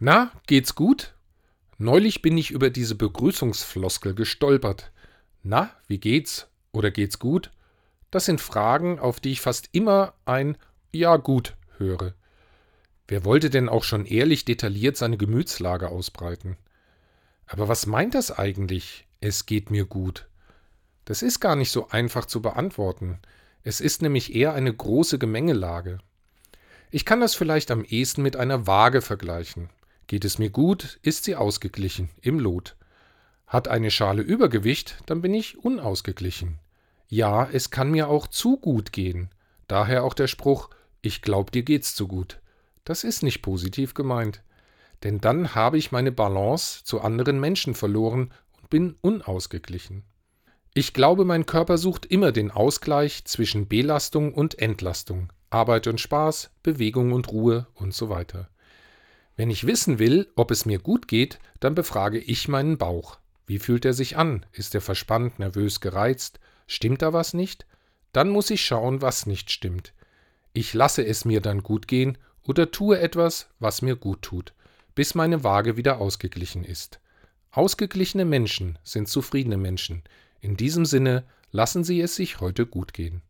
Na, geht's gut? Neulich bin ich über diese Begrüßungsfloskel gestolpert. Na, wie geht's? Oder geht's gut? Das sind Fragen, auf die ich fast immer ein Ja gut höre. Wer wollte denn auch schon ehrlich detailliert seine Gemütslage ausbreiten? Aber was meint das eigentlich? Es geht mir gut. Das ist gar nicht so einfach zu beantworten. Es ist nämlich eher eine große Gemengelage. Ich kann das vielleicht am ehesten mit einer Waage vergleichen. Geht es mir gut, ist sie ausgeglichen, im Lot. Hat eine Schale Übergewicht, dann bin ich unausgeglichen. Ja, es kann mir auch zu gut gehen. Daher auch der Spruch, ich glaub, dir geht's zu gut. Das ist nicht positiv gemeint. Denn dann habe ich meine Balance zu anderen Menschen verloren und bin unausgeglichen. Ich glaube, mein Körper sucht immer den Ausgleich zwischen Belastung und Entlastung, Arbeit und Spaß, Bewegung und Ruhe und so weiter. Wenn ich wissen will, ob es mir gut geht, dann befrage ich meinen Bauch. Wie fühlt er sich an? Ist er verspannt, nervös, gereizt? Stimmt da was nicht? Dann muss ich schauen, was nicht stimmt. Ich lasse es mir dann gut gehen oder tue etwas, was mir gut tut, bis meine Waage wieder ausgeglichen ist. Ausgeglichene Menschen sind zufriedene Menschen. In diesem Sinne lassen Sie es sich heute gut gehen.